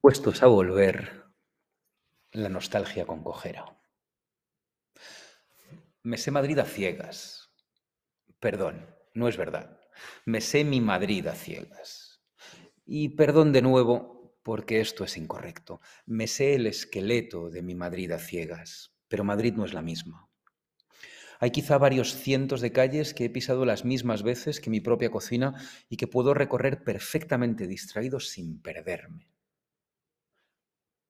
Puestos a volver, la nostalgia con cojera. Me sé Madrid a ciegas. Perdón, no es verdad. Me sé mi Madrid a ciegas. Y perdón de nuevo, porque esto es incorrecto. Me sé el esqueleto de mi Madrid a ciegas, pero Madrid no es la misma. Hay quizá varios cientos de calles que he pisado las mismas veces que mi propia cocina y que puedo recorrer perfectamente distraído sin perderme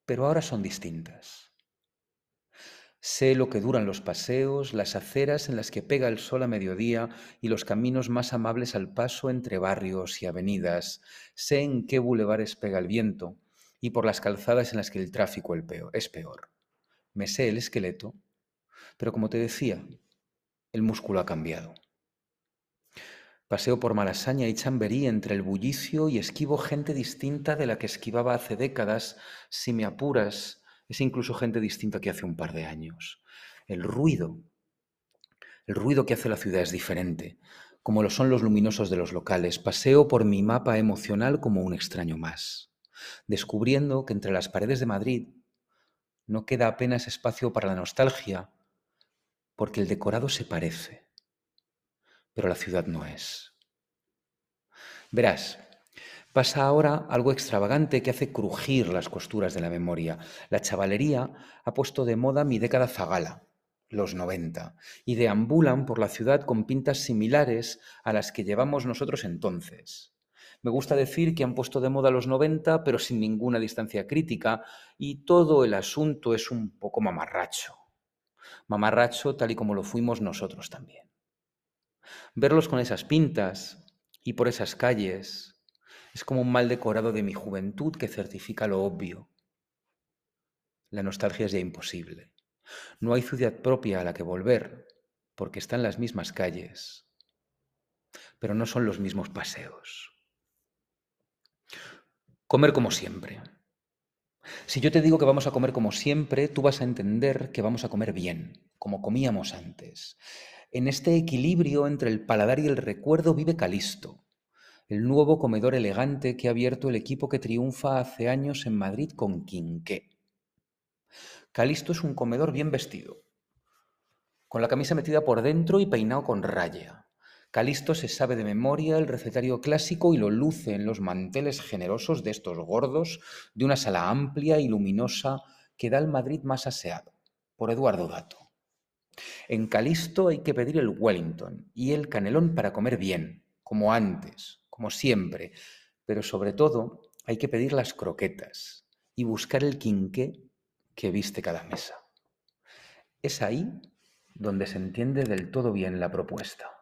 pero ahora son distintas. Sé lo que duran los paseos, las aceras en las que pega el sol a mediodía y los caminos más amables al paso entre barrios y avenidas. Sé en qué bulevares pega el viento y por las calzadas en las que el tráfico es peor. Me sé el esqueleto, pero como te decía, el músculo ha cambiado. Paseo por Malasaña y Chamberí entre el bullicio y esquivo gente distinta de la que esquivaba hace décadas. Si me apuras, es incluso gente distinta que hace un par de años. El ruido, el ruido que hace la ciudad es diferente, como lo son los luminosos de los locales. Paseo por mi mapa emocional como un extraño más, descubriendo que entre las paredes de Madrid no queda apenas espacio para la nostalgia, porque el decorado se parece pero la ciudad no es. Verás, pasa ahora algo extravagante que hace crujir las costuras de la memoria. La chavalería ha puesto de moda mi década zagala, los 90, y deambulan por la ciudad con pintas similares a las que llevamos nosotros entonces. Me gusta decir que han puesto de moda los 90, pero sin ninguna distancia crítica, y todo el asunto es un poco mamarracho. Mamarracho tal y como lo fuimos nosotros también. Verlos con esas pintas y por esas calles es como un mal decorado de mi juventud que certifica lo obvio. La nostalgia es ya imposible. No hay ciudad propia a la que volver, porque están las mismas calles, pero no son los mismos paseos. Comer como siempre. Si yo te digo que vamos a comer como siempre, tú vas a entender que vamos a comer bien, como comíamos antes. En este equilibrio entre el paladar y el recuerdo vive Calisto, el nuevo comedor elegante que ha abierto el equipo que triunfa hace años en Madrid con Quinqué. Calisto es un comedor bien vestido, con la camisa metida por dentro y peinado con raya. Calisto se sabe de memoria el recetario clásico y lo luce en los manteles generosos de estos gordos de una sala amplia y luminosa que da al Madrid más aseado, por Eduardo Dato. En Calisto hay que pedir el Wellington y el canelón para comer bien, como antes, como siempre, pero sobre todo hay que pedir las croquetas y buscar el quinqué que viste cada mesa. Es ahí donde se entiende del todo bien la propuesta.